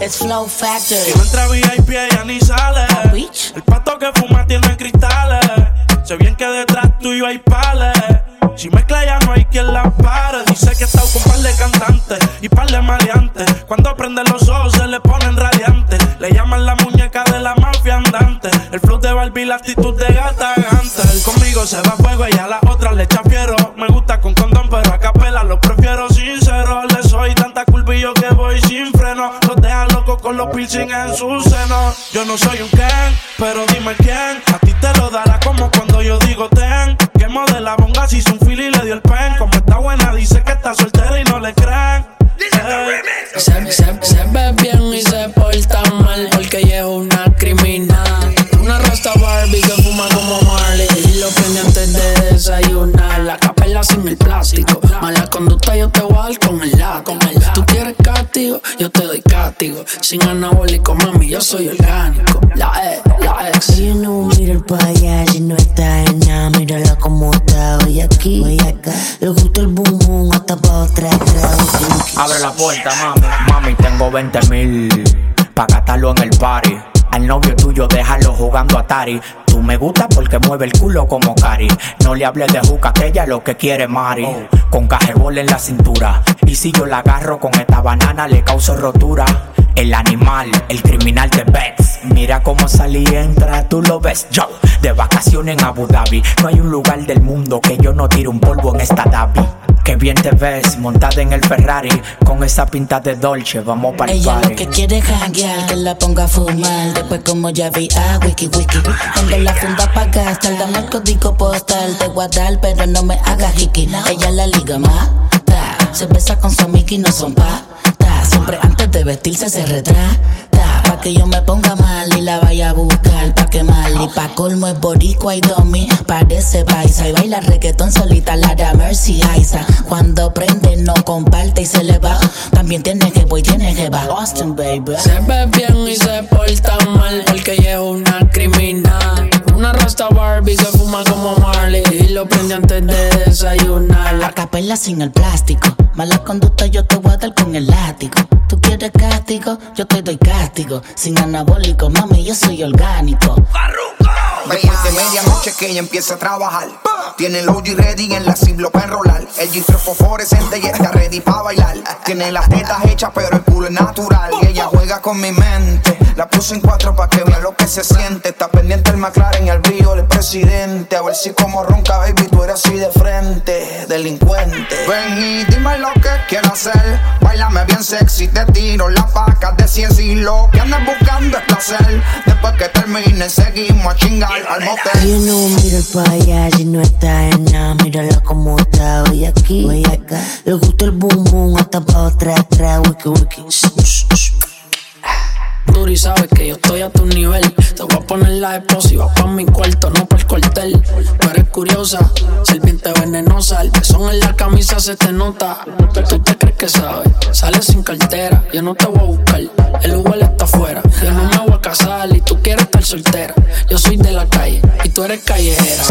Es Flow Factor. Si no entra VIP, ella ni sale. El pato que fuma tiene cristales. Sé bien que detrás tuyo hay pales. Si mezcla ya no hay quien la pare. Dice que está con par de cantantes y par de maleantes. Cuando prende los ojos se le ponen radiantes. Le llaman la muñeca de la mafia andante. El flow de Barbie, la actitud de gata gante. Conmigo se va a fuego y a la otra le echa fiero. Me gusta con condón, pero a capela lo prefiero sincero. Le soy tanta culpillo que voy sin con los piercing en su seno. Yo no soy un Ken, pero dime quién. A ti te lo dará como cuando yo digo ten. Que modela bonga si un castigo, yo te doy castigo. Sin anabólico, mami, yo soy orgánico. La E, la ex. Ella no mira el allá y no está en nada. Mírala como está hoy aquí, hoy acá. Le gusta el boom boom hasta pa' otra Abre la puerta, mami. Mami, tengo 20 mil pa' gastarlo en el party. Al novio tuyo déjalo jugando a Atari. Me gusta porque mueve el culo como Cari. No le hables de juca que ella lo que quiere Mari. Con cajebol en la cintura. Y si yo la agarro con esta banana le causo rotura. El animal, el criminal de Bex. Mira cómo salí y entra, tú lo ves. Yo, de vacaciones en Abu Dhabi. No hay un lugar del mundo que yo no tire un polvo en esta Davi. Que bien te ves montada en el Ferrari con esa pinta de Dolce, vamos para el Ella party. lo que quiere janguear, que la ponga a fumar. Después como ya vi a wiki wiki. Tengo la funda pa' gastar, dame el código postal de guardar, pero no me hagas hiki. Ella la liga mata, se besa con su amiga y no son pa' Siempre antes de vestirse se retrata. Pa' que yo me ponga mal y la vaya a buscar pa' que mal. Y pa' colmo es boricua y domi. Parece paisa y baila reggaetón solita la de Mercy Aiza. Cuando prende no comparte y se le va. También tiene que voy, tiene que va. Austin, baby. Se ve bien y se porta mal porque ella es una criminal. Una rasta Barbie que fuma como Marley y lo prende antes de desayunar. La capela sin el plástico. Mala conducta yo te voy a dar con el látigo. Quieres castigo, yo te doy castigo. Sin anabólico, mami, yo soy orgánico. Después de medianoche que ella empieza a trabajar. Tiene el OG ready en la ciblo para enrolar. El G3 fosforescente y está ready para bailar. Tiene las tetas hechas, pero el culo es natural. Y ella juega con mi mente. La puse en cuatro para que vea lo que se siente. Está pendiente el McLaren y el brillo del presidente. A ver si como ronca, baby, tú eres así de frente. Delincuente. Ven y dime lo que quiero hacer. Bailame bien sexy, te tiro la paca de 100 y lo que andas buscando es placer. Después que termine, seguimos a chingar al motel. You know, mira el pa' allá y no está en nada. Mírala como está hoy aquí, hoy acá. Le gusta el boom boom hasta pa' atrás, atrás, wiki wiki. Duri sabes que yo estoy a tu nivel. Te voy a poner la explosiva pa' mi cuarto, no pa' el cuartel. Tú eres curiosa, serpiente venenosa. El en la camisa se te nota. Tú te crees que sabes, sales sin cartera. Yo no te voy a buscar, el Uber está afuera. Yo no me voy a casar y tú quieres estar soltera. Yo soy de la calle y tú eres callejera.